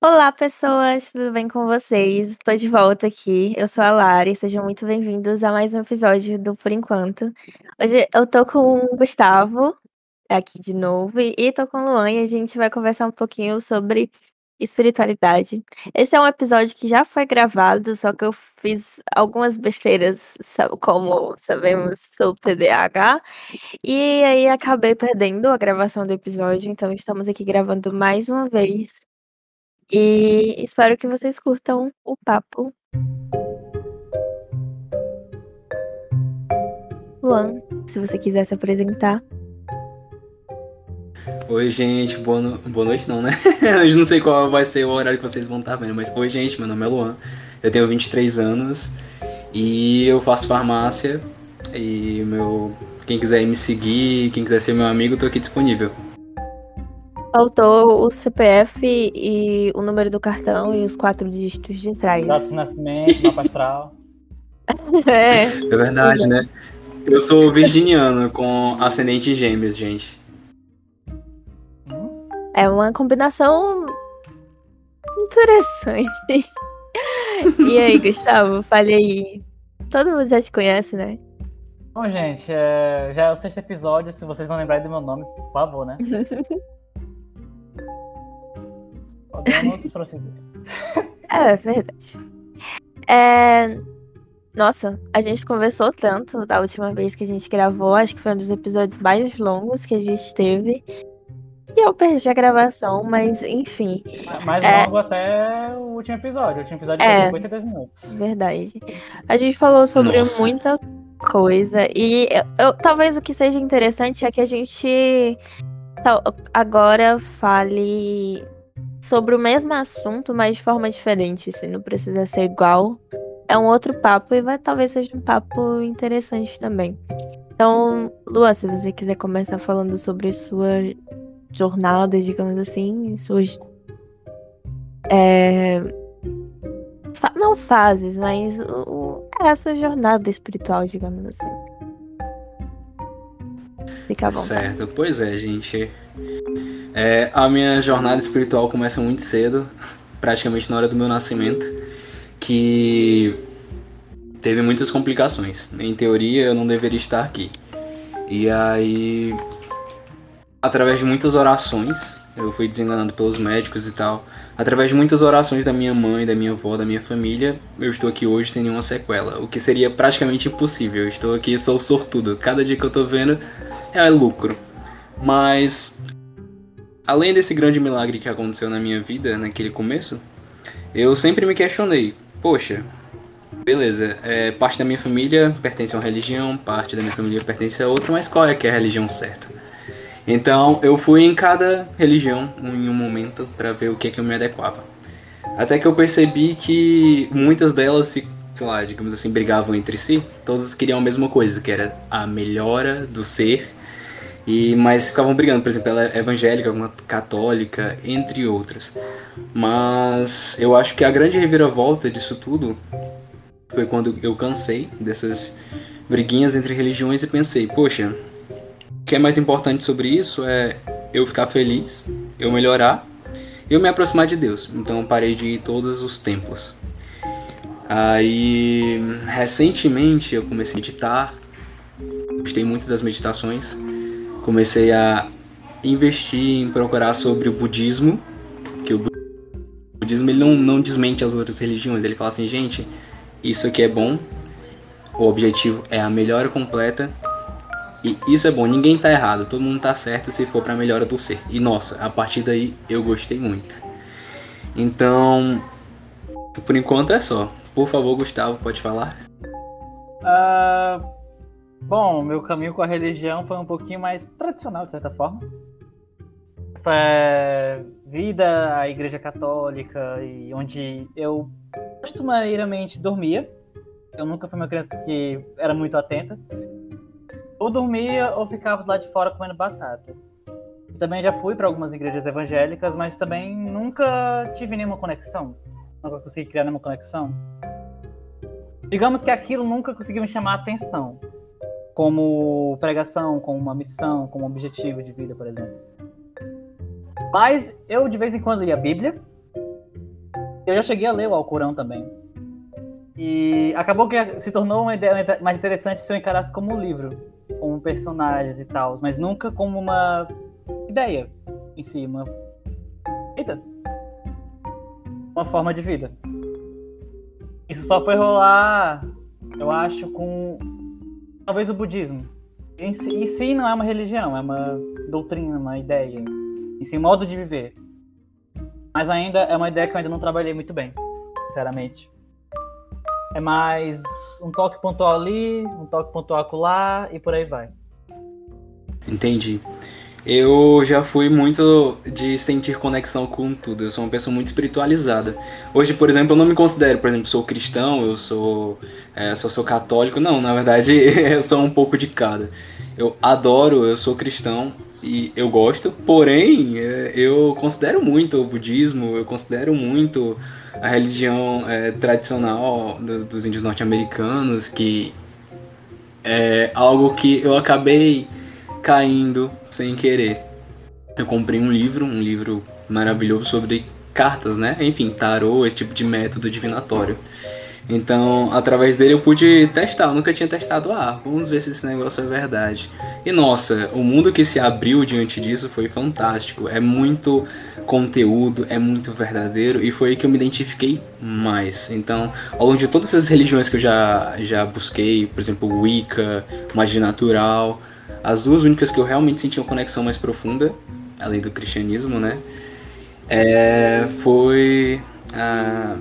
Olá, pessoas, tudo bem com vocês? Estou de volta aqui. Eu sou a Lari, sejam muito bem-vindos a mais um episódio do Por Enquanto. Hoje eu tô com o Gustavo aqui de novo e tô com o Luan e a gente vai conversar um pouquinho sobre espiritualidade. Esse é um episódio que já foi gravado, só que eu fiz algumas besteiras, como sabemos, sou TDAH, e aí acabei perdendo a gravação do episódio, então estamos aqui gravando mais uma vez. E espero que vocês curtam o papo. Luan, se você quiser se apresentar. Oi, gente, boa, no... boa noite não, né? Eu não sei qual vai ser o horário que vocês vão estar vendo, mas oi, gente, meu nome é Luan, eu tenho 23 anos e eu faço farmácia e meu... quem quiser me seguir, quem quiser ser meu amigo, tô aqui disponível. Faltou o CPF e o número do cartão e os quatro dígitos de trás. Data de nascimento, mapa astral. É, É verdade, né? Eu sou virginiano com ascendente gêmeos, gente. é uma combinação interessante. E aí, Gustavo, fale aí. Todo mundo já te conhece, né? Bom, gente, é, já é o sexto episódio. Se vocês não lembrarem do meu nome, por favor, né? Podemos prosseguir. É verdade. É... Nossa, a gente conversou tanto da última vez que a gente gravou, acho que foi um dos episódios mais longos que a gente teve. E eu perdi a gravação, mas enfim, Mais É. longo até o último episódio. O último episódio É. foi 52 minutos. verdade. A gente falou sobre Nossa. muita coisa. E eu- eu- talvez o que seja interessante é que a gente tal- agora fale sobre o mesmo assunto, mas de forma diferente. Se não precisa ser igual. É um outro papo e vai talvez seja um papo interessante também. Então, Lua, se você quiser começar falando sobre sua jornada, digamos assim, suas. É, fa- não fases, mas o, é a sua jornada espiritual, digamos assim. Fica vontade. Certo, pois é, gente. É, a minha jornada espiritual começa muito cedo, praticamente na hora do meu nascimento, que teve muitas complicações. Em teoria, eu não deveria estar aqui. E aí, através de muitas orações, eu fui desenganado pelos médicos e tal. Através de muitas orações da minha mãe, da minha avó, da minha família, eu estou aqui hoje sem nenhuma sequela. O que seria praticamente impossível. Eu estou aqui, sou sortudo. Cada dia que eu tô vendo é lucro. Mas, além desse grande milagre que aconteceu na minha vida, naquele começo, eu sempre me questionei: poxa, beleza, é, parte da minha família pertence a uma religião, parte da minha família pertence a outra, mas qual é que é a religião certa? Então, eu fui em cada religião em um momento para ver o que, é que eu me adequava. Até que eu percebi que muitas delas se, sei lá, digamos assim, brigavam entre si, todas queriam a mesma coisa, que era a melhora do ser e, mas ficavam brigando, por exemplo, ela é evangélica, uma católica, entre outras. Mas eu acho que a grande reviravolta disso tudo foi quando eu cansei dessas briguinhas entre religiões e pensei, poxa, o que é mais importante sobre isso é eu ficar feliz, eu melhorar eu me aproximar de Deus. Então parei de ir todos os templos. Aí, recentemente eu comecei a meditar, gostei muito das meditações comecei a investir em procurar sobre o budismo, que o bu- budismo ele não, não desmente as outras religiões, ele fala assim, gente, isso aqui é bom, o objetivo é a melhora completa, e isso é bom, ninguém tá errado, todo mundo tá certo se for pra melhora do ser. E nossa, a partir daí eu gostei muito. Então, por enquanto é só. Por favor, Gustavo, pode falar? Ah, bom, meu caminho com a religião foi um pouquinho mais tradicional, de certa forma. Foi vida à igreja católica e onde eu costumeiramente dormia. Eu nunca fui uma criança que era muito atenta. Ou dormia ou ficava lado de fora comendo batata. Também já fui para algumas igrejas evangélicas, mas também nunca tive nenhuma conexão. Nunca consegui criar nenhuma conexão. Digamos que aquilo nunca conseguiu me chamar a atenção. Como pregação, como uma missão, como objetivo de vida, por exemplo. Mas eu de vez em quando lia a Bíblia. Eu já cheguei a ler o Alcorão também. E acabou que se tornou uma ideia mais interessante se eu encarasse como um livro, como personagens e tal, mas nunca como uma ideia em si, uma. Eita! Uma forma de vida. Isso só foi rolar, eu acho, com talvez o budismo. Em si, em si não é uma religião, é uma doutrina, uma ideia. Em si, modo de viver. Mas ainda é uma ideia que eu ainda não trabalhei muito bem, sinceramente. É mais um toque pontual ali, um toque pontual acolá e por aí vai. Entendi. Eu já fui muito de sentir conexão com tudo. Eu sou uma pessoa muito espiritualizada. Hoje, por exemplo, eu não me considero, por exemplo, sou cristão, eu sou, é, só sou católico. Não, na verdade, eu sou um pouco de cada. Eu adoro, eu sou cristão e eu gosto, porém, é, eu considero muito o budismo, eu considero muito a religião é, tradicional dos índios norte-americanos, que é algo que eu acabei caindo sem querer. Eu comprei um livro, um livro maravilhoso sobre cartas, né? Enfim, tarô, esse tipo de método divinatório. Então, através dele eu pude testar. Eu nunca tinha testado. Ah, vamos ver se esse negócio é verdade. E nossa, o mundo que se abriu diante disso foi fantástico. É muito conteúdo, é muito verdadeiro e foi aí que eu me identifiquei mais. Então, ao longo de todas essas religiões que eu já, já busquei, por exemplo, Wicca, magia natural, as duas únicas que eu realmente senti uma conexão mais profunda, além do cristianismo, né? É, foi a,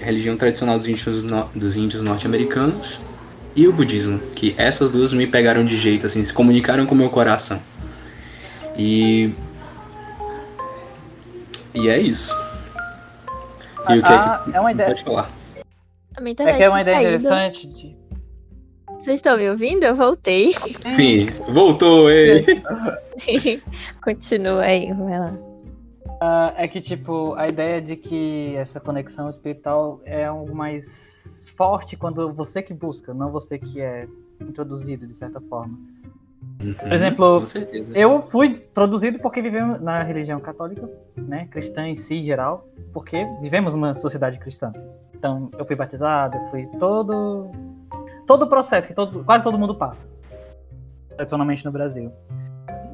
religião tradicional dos índios, dos índios norte-americanos e o budismo, que essas duas me pegaram de jeito, assim, se comunicaram com o meu coração. E. E é isso. E o que ah, é, que... é uma ideia. Pode falar. É que é uma ideia interessante de vocês estão me ouvindo? Eu voltei. Sim, voltou, ei. Continua aí, vai lá. Uh, é que, tipo, a ideia de que essa conexão espiritual é algo mais forte quando você que busca, não você que é introduzido, de certa forma. Uhum, Por exemplo, eu fui produzido porque vivemos na religião católica, né, cristã em si, geral, porque vivemos uma sociedade cristã. Então, eu fui batizado, eu fui todo todo o processo que todo, quase todo mundo passa, tradicionalmente no Brasil.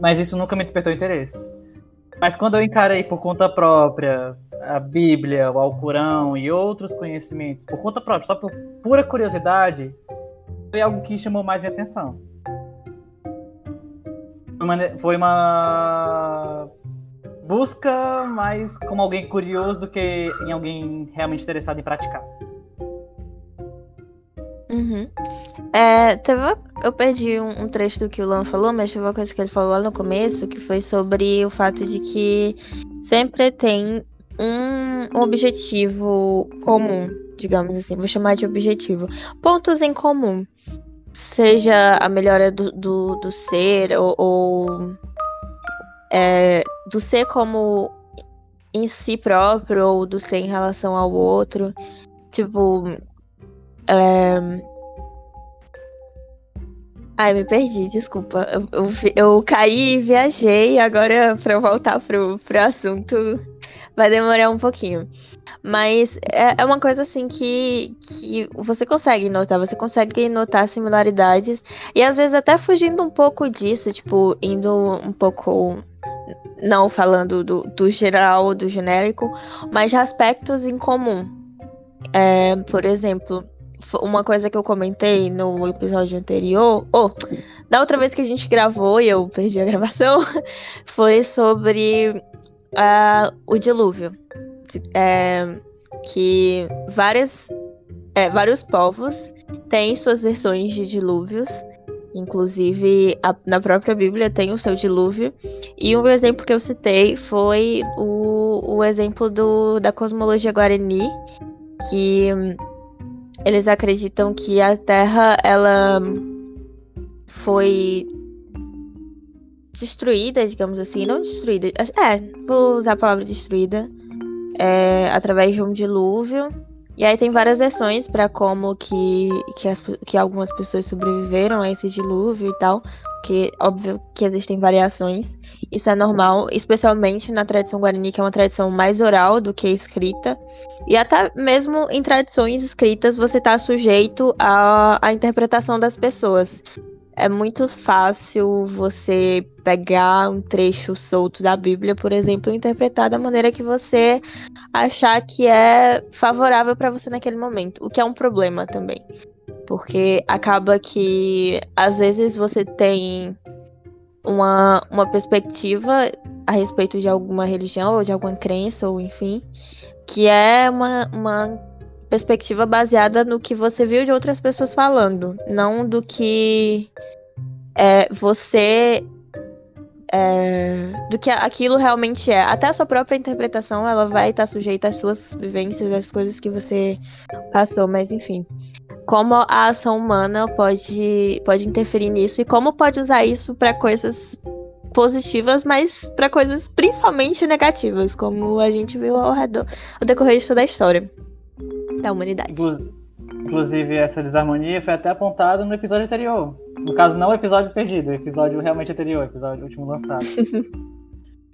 Mas isso nunca me despertou interesse. Mas quando eu encarei por conta própria a Bíblia, o Alcorão e outros conhecimentos, por conta própria, só por pura curiosidade, foi algo que chamou mais minha atenção. Foi uma, busca mais como alguém curioso do que em alguém realmente interessado em praticar. Uhum. É, teve, eu perdi um, um, trecho do que o Luan falou, mas teve uma coisa que ele falou lá no começo, que foi sobre o fato de que sempre tem um, um objetivo comum, digamos assim, vou chamar de objetivo. Pontos em comum. Seja a melhora do, do, do ser, ou, ou é, do ser como em si próprio, ou do ser em relação ao outro. Tipo, é... Ai, me perdi, desculpa. Eu, eu, eu caí e viajei, agora para eu voltar pro, pro assunto vai demorar um pouquinho. Mas é, é uma coisa assim que, que você consegue notar, você consegue notar similaridades. E às vezes até fugindo um pouco disso, tipo, indo um pouco. Não falando do, do geral, do genérico, mas de aspectos em comum. É, por exemplo, uma coisa que eu comentei no episódio anterior, ou oh, da outra vez que a gente gravou e eu perdi a gravação, foi sobre uh, o dilúvio. É, que várias, é, vários povos têm suas versões de dilúvios. Inclusive, a, na própria Bíblia tem o seu dilúvio. E um exemplo que eu citei foi o, o exemplo do, da cosmologia guarani, que eles acreditam que a Terra ela foi destruída, digamos assim, não destruída, é, vou usar a palavra destruída, é, através de um dilúvio. E aí tem várias versões para como que, que, as, que algumas pessoas sobreviveram a esse dilúvio e tal. Porque óbvio que existem variações, isso é normal, especialmente na tradição guarani, que é uma tradição mais oral do que escrita. E até mesmo em tradições escritas, você está sujeito à, à interpretação das pessoas. É muito fácil você pegar um trecho solto da Bíblia, por exemplo, e interpretar da maneira que você achar que é favorável para você naquele momento, o que é um problema também. Porque acaba que às vezes você tem uma, uma perspectiva a respeito de alguma religião ou de alguma crença, ou enfim, que é uma, uma perspectiva baseada no que você viu de outras pessoas falando, não do que é, você. É, do que aquilo realmente é. Até a sua própria interpretação ela vai estar sujeita às suas vivências, às coisas que você passou, mas enfim como a ação humana pode, pode interferir nisso e como pode usar isso para coisas positivas, mas para coisas principalmente negativas, como a gente viu ao redor, ao decorrer de toda a história da humanidade. Inclusive, essa desarmonia foi até apontada no episódio anterior. No caso, não o episódio perdido, o episódio realmente anterior, o episódio último lançado.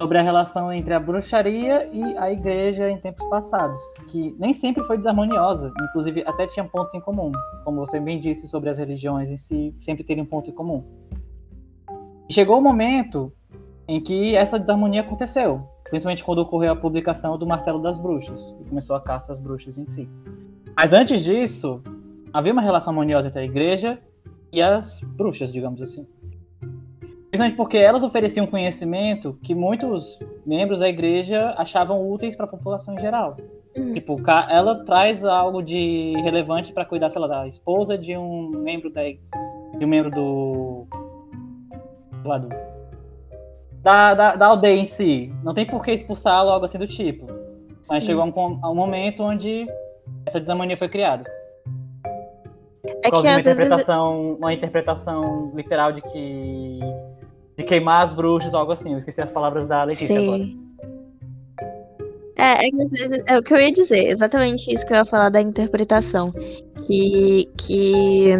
sobre a relação entre a bruxaria e a igreja em tempos passados, que nem sempre foi desarmoniosa, inclusive até tinha pontos em comum, como você bem disse sobre as religiões em si, sempre teriam um ponto em comum. Chegou o momento em que essa desarmonia aconteceu, principalmente quando ocorreu a publicação do Martelo das Bruxas, e começou a caça às bruxas em si. Mas antes disso, havia uma relação harmoniosa entre a igreja e as bruxas, digamos assim. Principalmente porque elas ofereciam conhecimento que muitos membros da igreja achavam úteis para a população em geral. Uhum. Tipo, ela traz algo de relevante para cuidar, sei lá, da esposa de um membro da de um membro do lá do da, da, da aldeia em si. Não tem por que expulsá-lo algo assim do tipo. Mas Sim. chegou a um, a um, momento onde essa desarmonia foi criada. É que uma interpretação, vezes... uma interpretação literal de que de queimar as bruxas ou algo assim. Eu esqueci as palavras da Letícia Sim. agora. É, é, é, o que eu ia dizer, exatamente isso que eu ia falar da interpretação. Que, que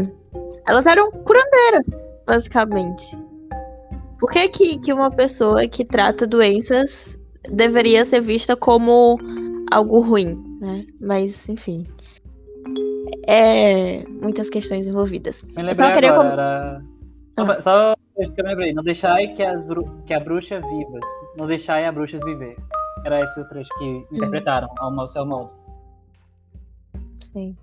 elas eram curandeiras, basicamente. Por que, que, que uma pessoa que trata doenças deveria ser vista como algo ruim, né? Mas, enfim. É muitas questões envolvidas. Me lembrei só queria agora, com... era... ah. Só que eu lembrei, não deixai que, as bru... que a bruxa vivas, não deixai a bruxas viver. Era esse o trecho que interpretaram ao seu modo. Sim.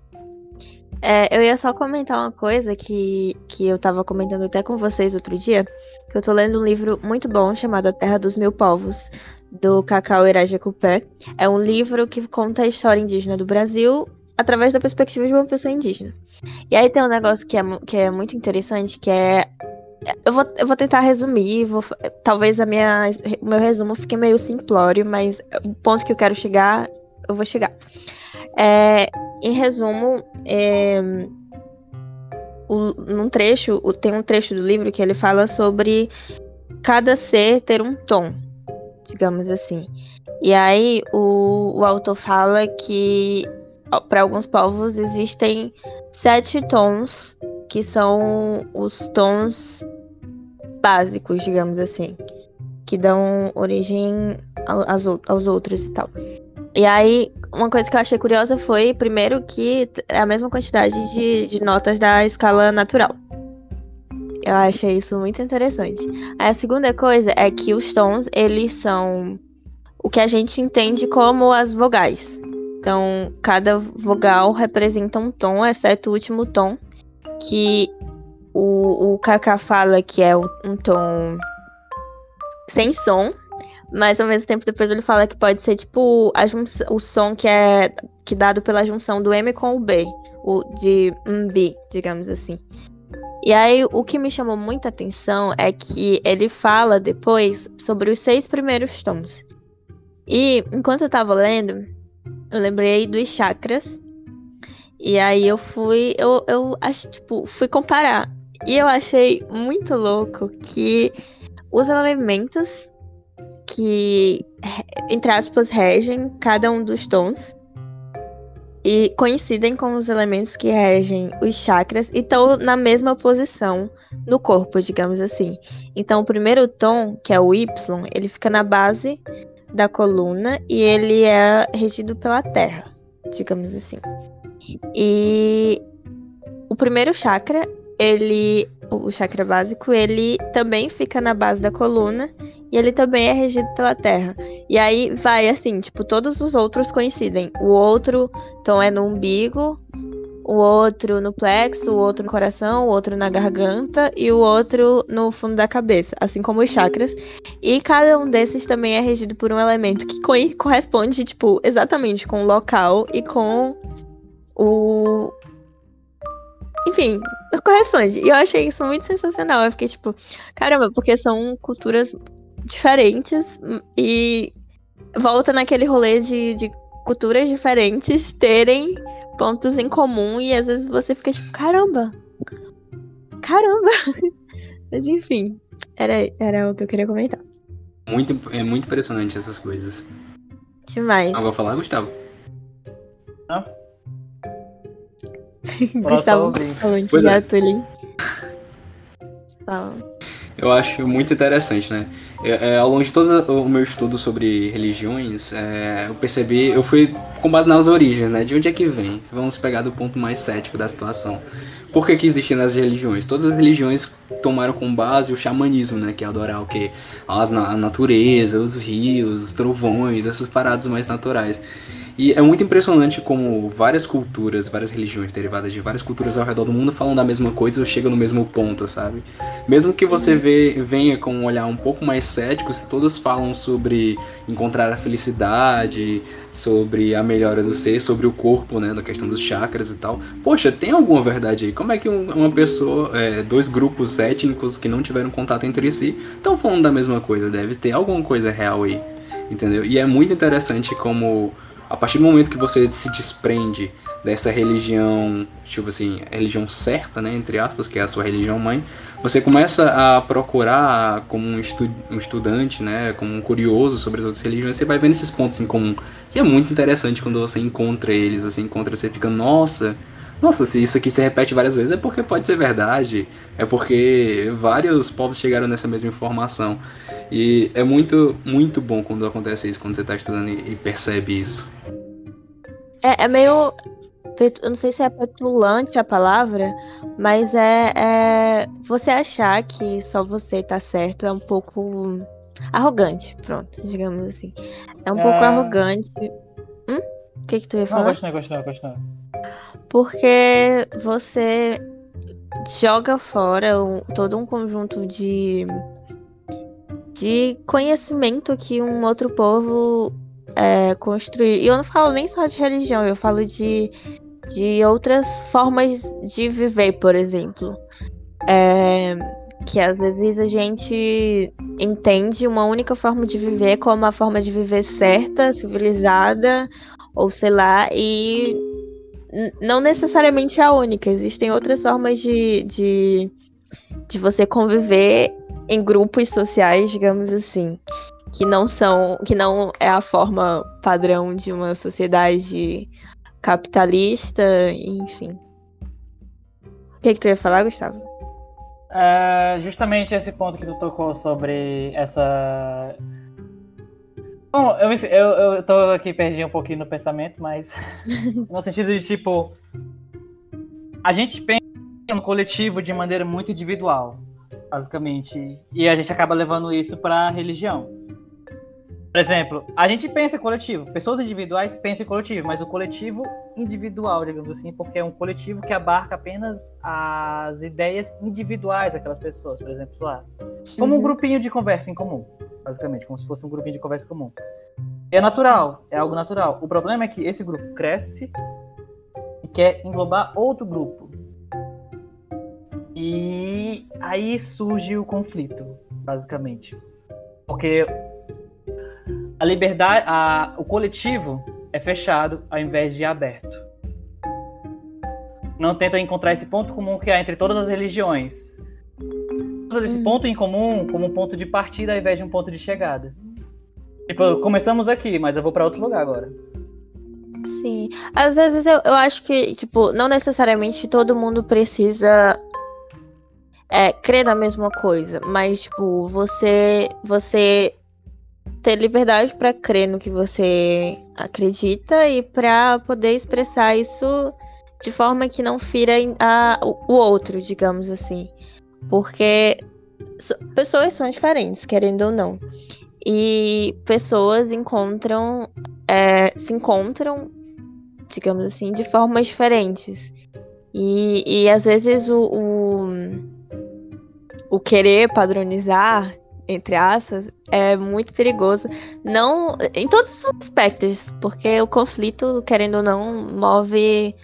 É, eu ia só comentar uma coisa que, que eu tava comentando até com vocês outro dia, que eu tô lendo um livro muito bom chamado A Terra dos Mil Povos, do Cacau Irajecupé. É um livro que conta a história indígena do Brasil através da perspectiva de uma pessoa indígena. E aí tem um negócio que é, que é muito interessante, que é eu vou, eu vou tentar resumir, vou, talvez a minha, o meu resumo fique meio simplório, mas o ponto que eu quero chegar, eu vou chegar. É, em resumo, é, o, num trecho, tem um trecho do livro que ele fala sobre cada ser ter um tom, digamos assim. E aí o, o autor fala que para alguns povos existem sete tons que são os tons básicos, digamos assim, que dão origem aos, aos outros e tal. E aí, uma coisa que eu achei curiosa foi, primeiro, que é a mesma quantidade de, de notas da escala natural. Eu achei isso muito interessante. Aí, a segunda coisa é que os tons, eles são o que a gente entende como as vogais. Então, cada vogal representa um tom, exceto o último tom, que o, o Kaká fala que é um, tom sem som, mas ao mesmo tempo depois ele fala que pode ser tipo a o som que é que dado pela junção do M com o B, o de B, digamos assim. E aí o que me chamou muita atenção é que ele fala depois sobre os seis primeiros tons. E enquanto eu tava lendo, eu lembrei dos chakras e aí eu fui, eu, eu acho, tipo, fui comparar. E eu achei muito louco que os elementos que, entre aspas, regem cada um dos tons e coincidem com os elementos que regem os chakras e estão na mesma posição no corpo, digamos assim. Então, o primeiro tom, que é o Y, ele fica na base da coluna e ele é regido pela Terra, digamos assim. E o primeiro chakra, ele, o chakra básico, ele também fica na base da coluna e ele também é regido pela Terra. E aí vai assim, tipo, todos os outros coincidem. O outro tom é no umbigo, o outro no plexo, o outro no coração, o outro na garganta e o outro no fundo da cabeça, assim como os chakras. E cada um desses também é regido por um elemento que co corresponde, tipo, exatamente com o local e com o. Enfim, corresponde. E eu achei isso muito sensacional. Eu fiquei tipo, caramba, porque são culturas diferentes e volta naquele rolê de, de culturas diferentes terem pontos em comum e às vezes você fica tipo, caramba! Caramba! Mas enfim, era, era o que eu queria comentar. Muito, é muito impressionante essas coisas. Demais. Agora falar, Gustavo? Hã? Gustavo, falando que gato ali. Fala. Eu acho muito interessante, né? É, é, ao longo de todo o meu estudo sobre religiões, é, eu percebi, eu fui com base nas origens, né? De onde é que vem? Vamos pegar do ponto mais cético da situação. Por que, que existem as religiões? Todas as religiões tomaram como base o xamanismo, né? Que é adorar o quê? As, a natureza, os rios, os trovões, essas paradas mais naturais. E é muito impressionante como várias culturas, várias religiões derivadas de várias culturas ao redor do mundo falam da mesma coisa ou chegam no mesmo ponto, sabe? Mesmo que você vê, venha com um olhar um pouco mais cético, se todas falam sobre encontrar a felicidade, sobre a melhora do ser, sobre o corpo, né, na questão dos chakras e tal. Poxa, tem alguma verdade aí? Como é que uma pessoa, é, dois grupos étnicos que não tiveram contato entre si, estão falando da mesma coisa? Deve ter alguma coisa real aí, entendeu? E é muito interessante como a partir do momento que você se desprende dessa religião, tipo assim, religião certa, né, entre aspas, que é a sua religião mãe, você começa a procurar como um, estu um estudante, né, como um curioso sobre as outras religiões, você vai vendo esses pontos em comum. E é muito interessante quando você encontra eles, você encontra, você fica, nossa, nossa, se isso aqui se repete várias vezes é porque pode ser verdade, é porque vários povos chegaram nessa mesma informação. E é muito, muito bom quando acontece isso, quando você está estudando e percebe isso. É, é meio. Eu não sei se é petulante a palavra, mas é, é, Você achar que só você tá certo é um pouco arrogante, pronto, digamos assim. É um é... pouco arrogante. Hum? O que, que tu ia falar? Não, continua, continua, continua. Porque você joga fora um, todo um conjunto de de conhecimento que um outro povo é, construiu. E eu não falo nem só de religião, eu falo de, de outras formas de viver, por exemplo. É, que às vezes a gente entende uma única forma de viver como a forma de viver certa, civilizada, ou sei lá, e não necessariamente a única. Existem outras formas de, de, de você conviver em grupos sociais, digamos assim, que não são, que não é a forma padrão de uma sociedade capitalista, enfim. O que, que tu ia falar, Gustavo? É justamente esse ponto que tu tocou sobre essa. Bom, eu, eu, eu tô aqui perdi um pouquinho no pensamento, mas no sentido de tipo. A gente pensa no coletivo de maneira muito individual basicamente. E a gente acaba levando isso para religião. Por exemplo, a gente pensa em coletivo, pessoas individuais pensam em coletivo, mas o coletivo individual, digamos assim, porque é um coletivo que abarca apenas as ideias individuais daquelas pessoas, por exemplo, lá. Como um uhum. grupinho de conversa em comum, basicamente, como se fosse um grupinho de conversa comum. É natural, é algo natural. O problema é que esse grupo cresce e quer englobar outro grupo. E aí surge o conflito, basicamente. Porque a liberdade, a, o coletivo é fechado ao invés de aberto. Não tenta encontrar esse ponto comum que há entre todas as religiões. Esse ponto em comum como um ponto de partida ao invés de um ponto de chegada. Tipo, começamos aqui, mas eu vou para outro lugar agora. Sim. Às vezes eu, eu acho que, tipo, não necessariamente todo mundo precisa é, crer na mesma coisa, mas, tipo, você, você ter liberdade para crer no que você acredita e para poder expressar isso de forma que não fira a, o outro, digamos assim. Porque pessoas são diferentes, querendo ou não. E pessoas encontram, é, se encontram, digamos assim, de formas diferentes. E, e às vezes o, o, o querer padronizar, entre aspas, é muito perigoso. Não em todos os aspectos, porque o conflito, querendo ou não, move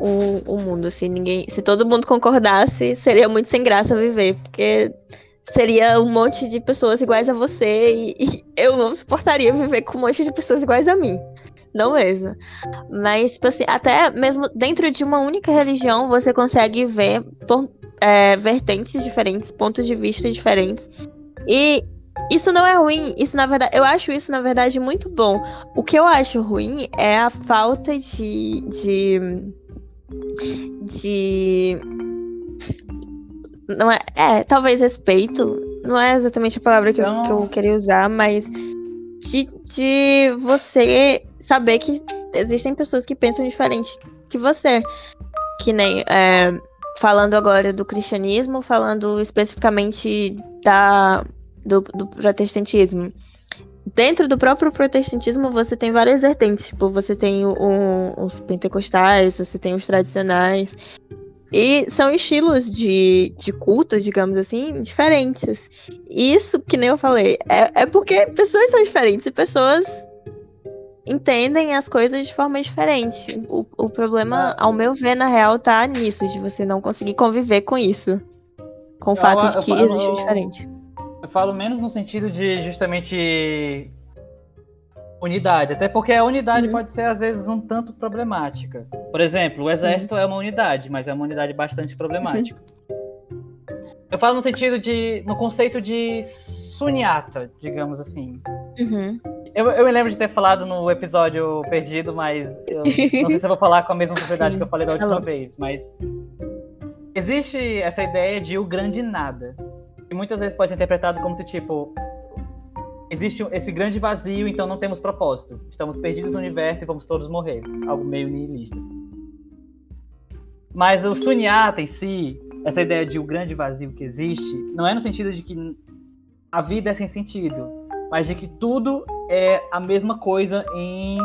o, o mundo. Se ninguém, se todo mundo concordasse, seria muito sem graça viver, porque seria um monte de pessoas iguais a você e, e, eu não suportaria viver com um monte de pessoas iguais a mim. Não mesmo. Mas, tipo assim, até mesmo dentro de uma única religião, você consegue ver é, vertentes diferentes, pontos de vista diferentes. E isso não é ruim. Isso, na verdade, eu acho isso, na verdade, muito bom. O que eu acho ruim é a falta de. de. de não é, é, talvez respeito. Não é exatamente a palavra que, eu, que eu queria usar, mas de, de você saber que existem pessoas que pensam diferente que você. Que nem. É, falando agora do cristianismo, falando especificamente da, do, do protestantismo. Dentro do próprio protestantismo, você tem várias vertentes. Tipo, você tem o, o, os pentecostais, você tem os tradicionais. E são estilos de, de culto, digamos assim, diferentes. Isso, que nem eu falei, é, é porque pessoas são diferentes e pessoas entendem as coisas de forma diferente. O, o problema, ao meu ver, na real, tá nisso, de você não conseguir conviver com isso. Com o eu, fato de que eu, existe o diferente. Eu falo menos no sentido de justamente unidade, até porque a unidade uhum. pode ser às vezes um tanto problemática. Por exemplo, o exército Sim. é uma unidade, mas é uma unidade bastante problemática. Uhum. Eu falo no sentido de, no conceito de sunyata, digamos assim. Uhum. Eu, eu me lembro de ter falado no episódio perdido, mas eu não sei se eu vou falar com a mesma propriedade que eu falei da última vez, mas existe essa ideia de o grande nada. E muitas vezes pode ser interpretado como se, tipo, existe esse grande vazio, então não temos propósito. Estamos perdidos no universo e vamos todos morrer. Algo meio nihilista. Mas o sunyata em si, essa ideia de o grande vazio que existe, não é no sentido de que a vida é sem sentido, mas de que tudo é a mesma coisa em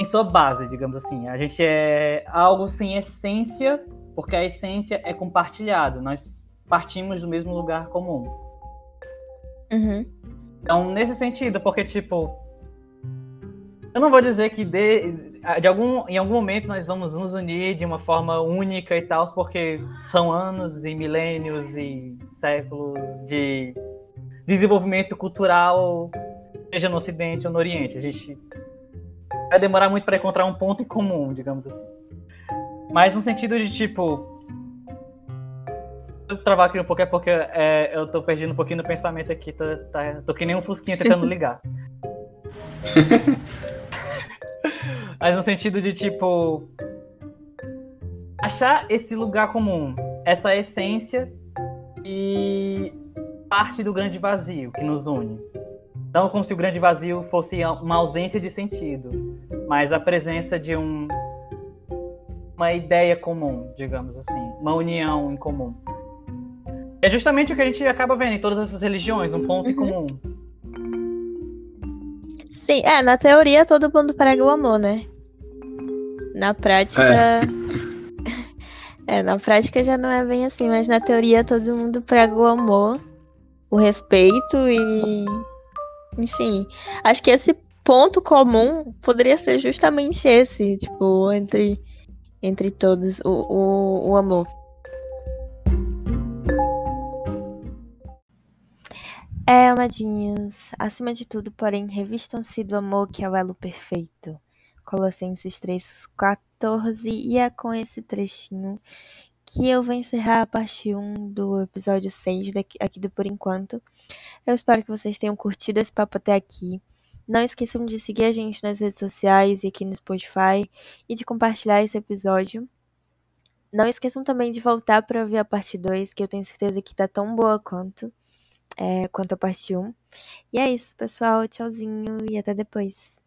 em sua base, digamos assim. A gente é algo sem essência, porque a essência é compartilhado. Nós partimos do mesmo lugar comum. Uhum. Então, nesse sentido, porque, tipo, eu não vou dizer que de, de algum, em algum momento nós vamos nos unir de uma forma única e tal, porque são anos e milênios e séculos de desenvolvimento cultural, seja no Ocidente ou no Oriente. A gente vai demorar muito para encontrar um ponto em comum, digamos assim. Mas no sentido de, tipo, travar aqui um pouco é porque é, eu tô perdendo um pouquinho no pensamento aqui. Tô, tá, tô que nem um fusquinha tentando ligar. Mas no sentido de, tipo... Achar esse lugar comum. Essa essência e parte do grande vazio que nos une. Não como se o grande vazio fosse uma ausência de sentido, mas a presença de um uma ideia comum, digamos assim, uma união em comum. É justamente o que a gente acaba vendo em todas essas religiões, um ponto uhum. em comum. Sim, é, na teoria todo mundo prega o amor, né? Na prática. É. é, na prática já não é bem assim, mas na teoria todo mundo prega o amor, o respeito e. Enfim. Acho que esse ponto comum poderia ser justamente esse, tipo, entre, entre todos, o, o, o amor. É, amadinhos, acima de tudo, porém, revistam-se do amor que é o elo perfeito. Colossenses 14 E é com esse trechinho que eu vou encerrar a parte 1 do episódio 6 daqui, aqui do Por Enquanto. Eu espero que vocês tenham curtido esse papo até aqui. Não esqueçam de seguir a gente nas redes sociais e aqui no Spotify e de compartilhar esse episódio. Não esqueçam também de voltar para ver a parte 2, que eu tenho certeza que tá tão boa quanto é, quanto à parte 1. E é isso, pessoal. Tchauzinho e até depois.